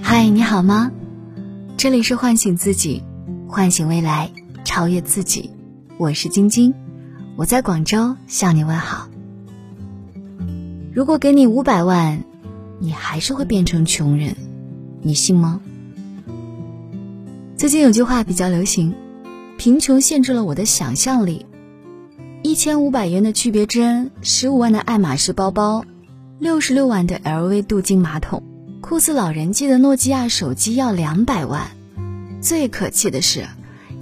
嗨，你好吗？这里是唤醒自己，唤醒未来，超越自己。我是晶晶，我在广州向你问好。如果给你五百万，你还是会变成穷人，你信吗？最近有句话比较流行：贫穷限制了我的想象力。一千五百元的区别针，十五万的爱马仕包包，六十六万的 LV 镀金马桶。酷似老人机的诺基亚手机要两百万，最可气的是，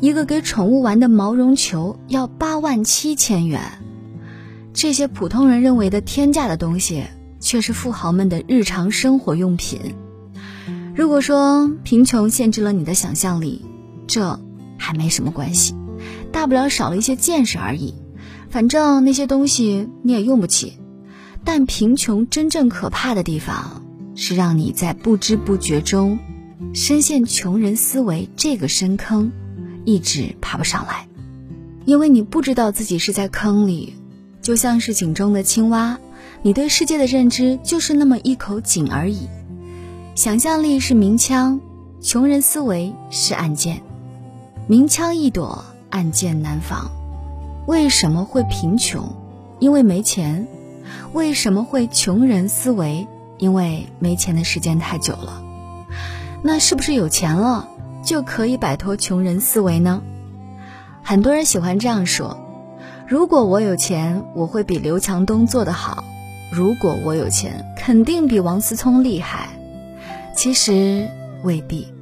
一个给宠物玩的毛绒球要八万七千元。这些普通人认为的天价的东西，却是富豪们的日常生活用品。如果说贫穷限制了你的想象力，这还没什么关系，大不了少了一些见识而已。反正那些东西你也用不起。但贫穷真正可怕的地方。是让你在不知不觉中，深陷穷人思维这个深坑，一直爬不上来，因为你不知道自己是在坑里，就像是井中的青蛙，你对世界的认知就是那么一口井而已。想象力是明枪，穷人思维是暗箭，明枪易躲，暗箭难防。为什么会贫穷？因为没钱。为什么会穷人思维？因为没钱的时间太久了，那是不是有钱了就可以摆脱穷人思维呢？很多人喜欢这样说：如果我有钱，我会比刘强东做得好；如果我有钱，肯定比王思聪厉害。其实未必，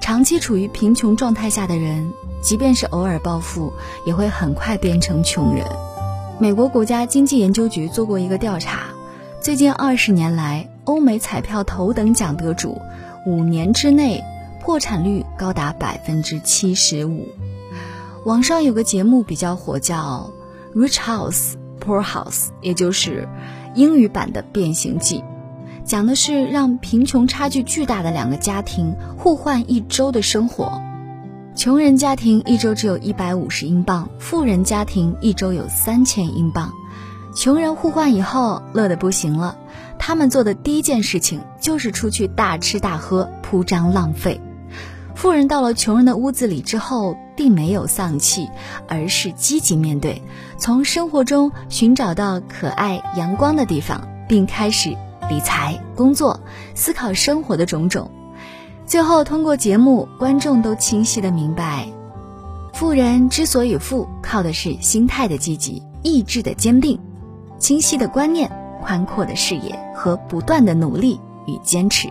长期处于贫穷状态下的人，即便是偶尔暴富，也会很快变成穷人。美国国家经济研究局做过一个调查。最近二十年来，欧美彩票头等奖得主五年之内破产率高达百分之七十五。网上有个节目比较火，叫《Rich House Poor House》，也就是英语版的《变形记》，讲的是让贫穷差距巨大的两个家庭互换一周的生活。穷人家庭一周只有一百五十英镑，富人家庭一周有三千英镑。穷人互换以后乐得不行了，他们做的第一件事情就是出去大吃大喝，铺张浪费。富人到了穷人的屋子里之后，并没有丧气，而是积极面对，从生活中寻找到可爱阳光的地方，并开始理财、工作、思考生活的种种。最后通过节目，观众都清晰的明白，富人之所以富，靠的是心态的积极、意志的坚定。清晰的观念、宽阔的视野和不断的努力与坚持。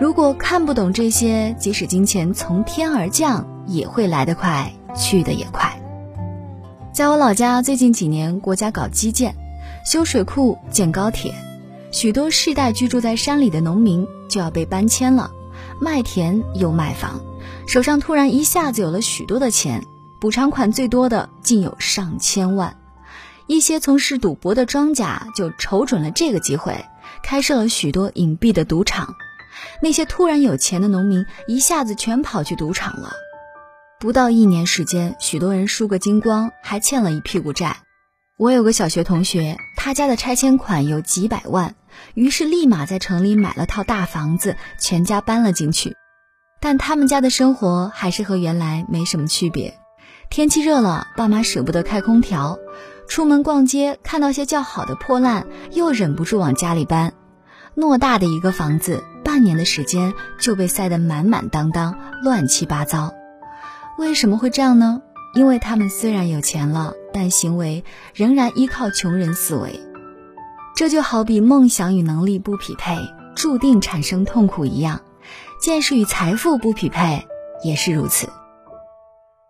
如果看不懂这些，即使金钱从天而降，也会来得快，去得也快。在我老家，最近几年国家搞基建，修水库、建高铁，许多世代居住在山里的农民就要被搬迁了，卖田又卖房，手上突然一下子有了许多的钱，补偿款最多的竟有上千万。一些从事赌博的庄家就瞅准了这个机会，开设了许多隐蔽的赌场。那些突然有钱的农民一下子全跑去赌场了。不到一年时间，许多人输个精光，还欠了一屁股债。我有个小学同学，他家的拆迁款有几百万，于是立马在城里买了套大房子，全家搬了进去。但他们家的生活还是和原来没什么区别。天气热了，爸妈舍不得开空调。出门逛街，看到些较好的破烂，又忍不住往家里搬。偌大的一个房子，半年的时间就被塞得满满当当、乱七八糟。为什么会这样呢？因为他们虽然有钱了，但行为仍然依靠穷人思维。这就好比梦想与能力不匹配，注定产生痛苦一样；见识与财富不匹配，也是如此。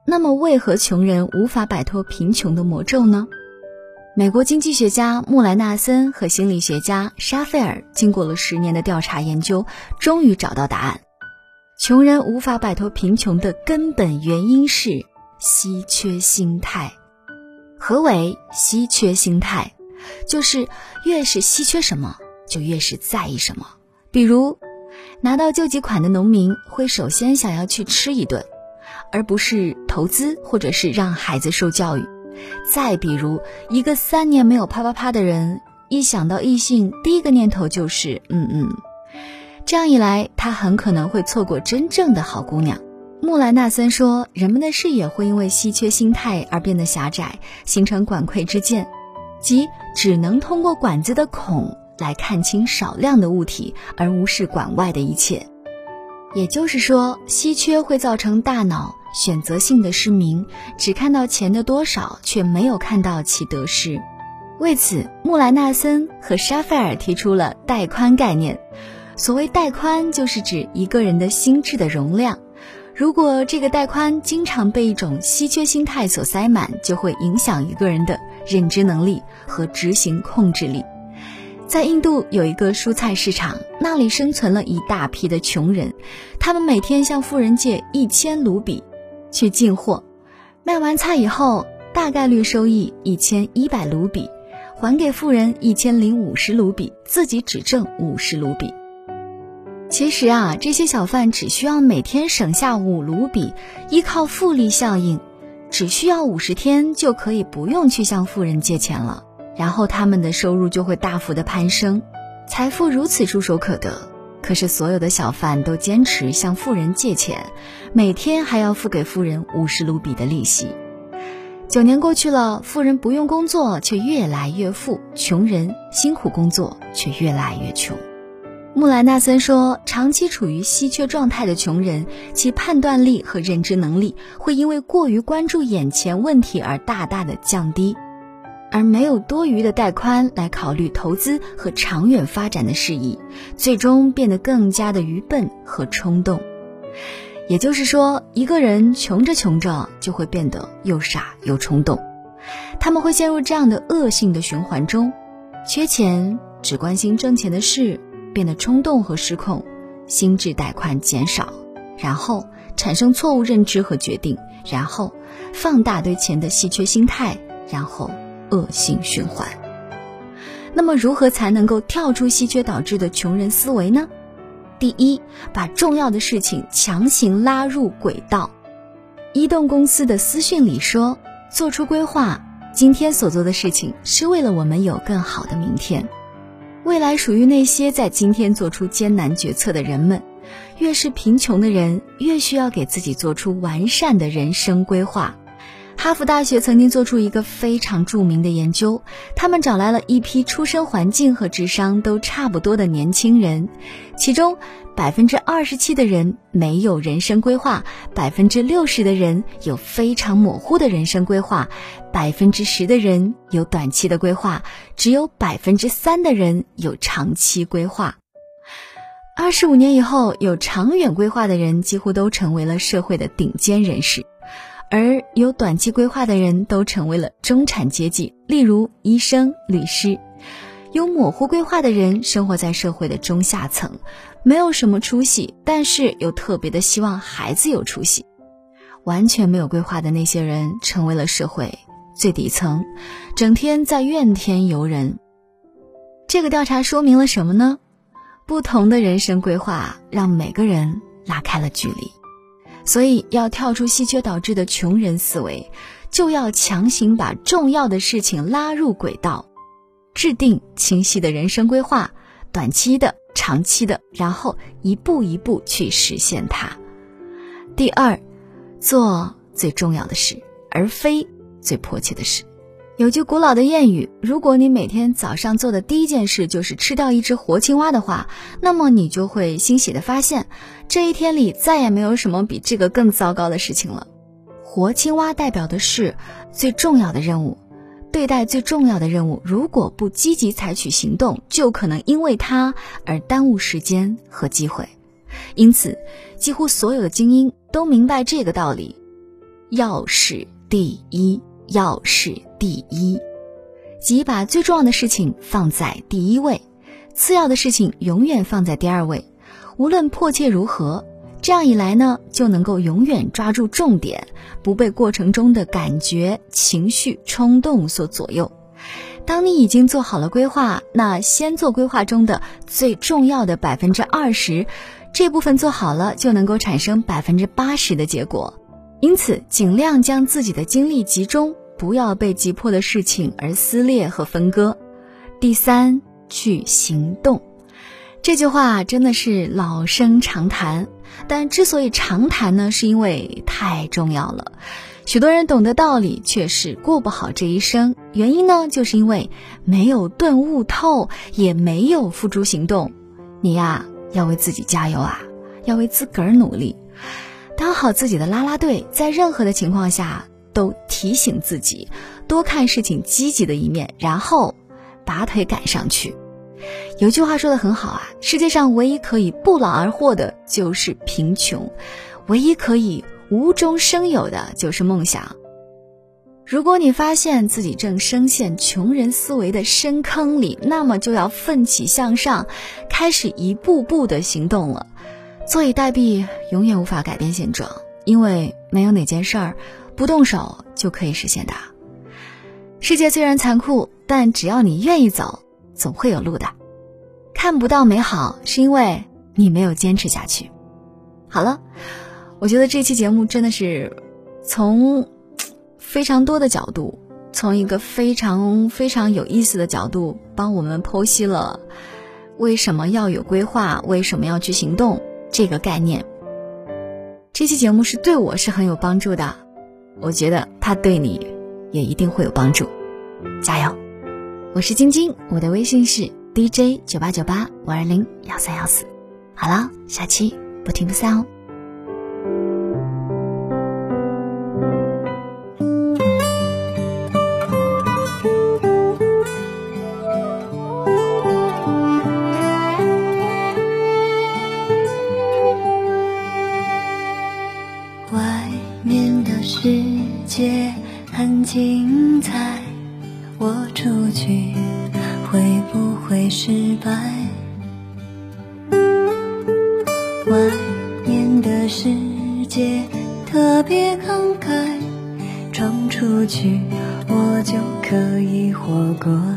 那么，为何穷人无法摆脱贫穷的魔咒呢？美国经济学家穆莱纳森和心理学家沙菲尔经过了十年的调查研究，终于找到答案：穷人无法摆脱贫穷的根本原因是稀缺心态。何为稀缺心态？就是越是稀缺什么，就越是在意什么。比如，拿到救济款的农民会首先想要去吃一顿，而不是投资或者是让孩子受教育。再比如，一个三年没有啪啪啪的人，一想到异性，第一个念头就是嗯嗯，这样一来，他很可能会错过真正的好姑娘。穆兰纳森说，人们的视野会因为稀缺心态而变得狭窄，形成管窥之见，即只能通过管子的孔来看清少量的物体，而无视管外的一切。也就是说，稀缺会造成大脑选择性的失明，只看到钱的多少，却没有看到其得失。为此，穆莱纳森和沙菲尔提出了带宽概念。所谓带宽，就是指一个人的心智的容量。如果这个带宽经常被一种稀缺心态所塞满，就会影响一个人的认知能力和执行控制力。在印度有一个蔬菜市场，那里生存了一大批的穷人，他们每天向富人借一千卢比去进货，卖完菜以后，大概率收益一千一百卢比，还给富人一千零五十卢比，自己只挣五十卢比。其实啊，这些小贩只需要每天省下五卢比，依靠复利效应，只需要五十天就可以不用去向富人借钱了，然后他们的收入就会大幅的攀升，财富如此触手可得。可是所有的小贩都坚持向富人借钱，每天还要付给富人五十卢比的利息。九年过去了，富人不用工作却越来越富，穷人辛苦工作却越来越穷。穆莱纳森说，长期处于稀缺状态的穷人，其判断力和认知能力会因为过于关注眼前问题而大大的降低，而没有多余的带宽来考虑投资和长远发展的事宜，最终变得更加的愚笨和冲动。也就是说，一个人穷着穷着就会变得又傻又冲动，他们会陷入这样的恶性的循环中：缺钱，只关心挣钱的事。变得冲动和失控，心智带宽减少，然后产生错误认知和决定，然后放大对钱的稀缺心态，然后恶性循环。那么，如何才能够跳出稀缺导致的穷人思维呢？第一，把重要的事情强行拉入轨道。移动公司的私讯里说：“做出规划，今天所做的事情是为了我们有更好的明天。”未来属于那些在今天做出艰难决策的人们。越是贫穷的人，越需要给自己做出完善的人生规划。哈佛大学曾经做出一个非常著名的研究，他们找来了一批出生环境和智商都差不多的年轻人，其中百分之二十七的人没有人生规划，百分之六十的人有非常模糊的人生规划，百分之十的人有短期的规划，只有百分之三的人有长期规划。二十五年以后，有长远规划的人几乎都成为了社会的顶尖人士。而有短期规划的人都成为了中产阶级，例如医生、律师；有模糊规划的人生活在社会的中下层，没有什么出息，但是又特别的希望孩子有出息。完全没有规划的那些人成为了社会最底层，整天在怨天尤人。这个调查说明了什么呢？不同的人生规划让每个人拉开了距离。所以，要跳出稀缺导致的穷人思维，就要强行把重要的事情拉入轨道，制定清晰的人生规划，短期的、长期的，然后一步一步去实现它。第二，做最重要的事，而非最迫切的事。有句古老的谚语：如果你每天早上做的第一件事就是吃掉一只活青蛙的话，那么你就会欣喜的发现，这一天里再也没有什么比这个更糟糕的事情了。活青蛙代表的是最重要的任务，对待最重要的任务，如果不积极采取行动，就可能因为它而耽误时间和机会。因此，几乎所有的精英都明白这个道理：要事第一。要事第一，即把最重要的事情放在第一位，次要的事情永远放在第二位。无论迫切如何，这样一来呢，就能够永远抓住重点，不被过程中的感觉、情绪、冲动所左右。当你已经做好了规划，那先做规划中的最重要的百分之二十，这部分做好了，就能够产生百分之八十的结果。因此，尽量将自己的精力集中，不要被急迫的事情而撕裂和分割。第三，去行动。这句话真的是老生常谈，但之所以常谈呢，是因为太重要了。许多人懂得道理，却是过不好这一生。原因呢，就是因为没有顿悟透，也没有付诸行动。你呀，要为自己加油啊，要为自个儿努力，当好自己的啦啦队，在任何的情况下都提醒自己，多看事情积极的一面，然后拔腿赶上去。有句话说的很好啊，世界上唯一可以不劳而获的就是贫穷，唯一可以。无中生有的就是梦想。如果你发现自己正深陷穷人思维的深坑里，那么就要奋起向上，开始一步步的行动了。坐以待毙永远无法改变现状，因为没有哪件事儿不动手就可以实现的。世界虽然残酷，但只要你愿意走，总会有路的。看不到美好，是因为你没有坚持下去。好了。我觉得这期节目真的是从 非常多的角度，从一个非常非常有意思的角度，帮我们剖析了为什么要有规划，为什么要去行动这个概念。这期节目是对我是很有帮助的，我觉得它对你也一定会有帮助。加油！我是晶晶，我的微信是 DJ 九八九八五二零幺三幺四。好了，下期不听不散哦。面的世界特别慷慨，闯出去我就可以活过。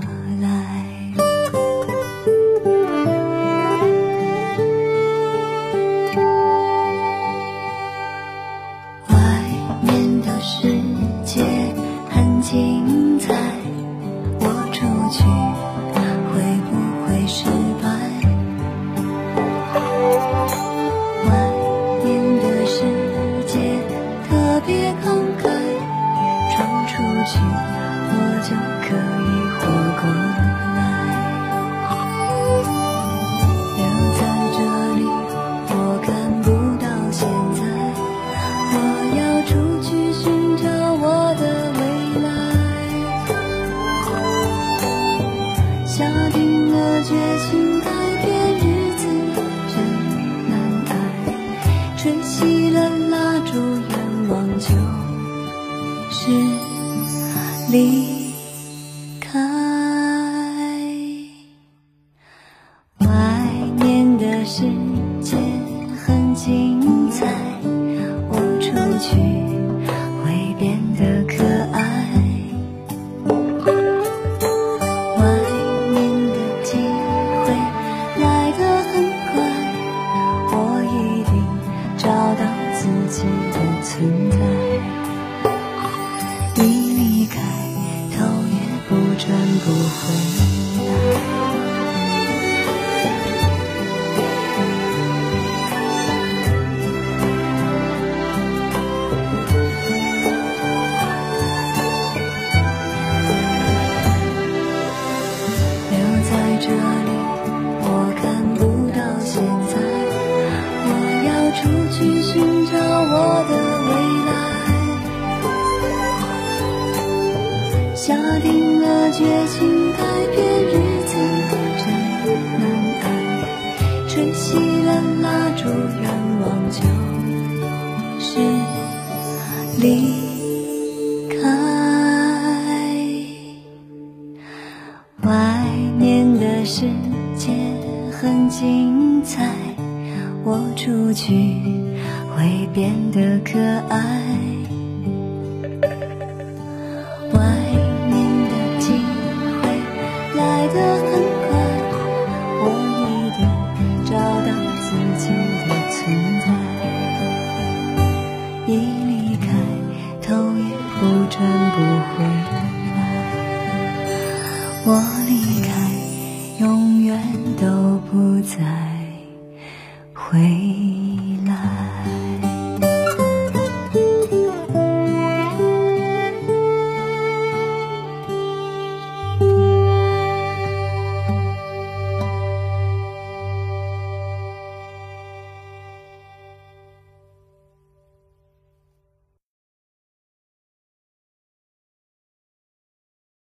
离开，外面的世界很精彩，我出去会变得可爱。外面的机会来得很快，我一定找到自己的存在。下定了决心改变日子真难捱吹熄了蜡烛愿望就是离开。外面的世界很精彩我出去会变得可爱。我离开，永远都不再回忆。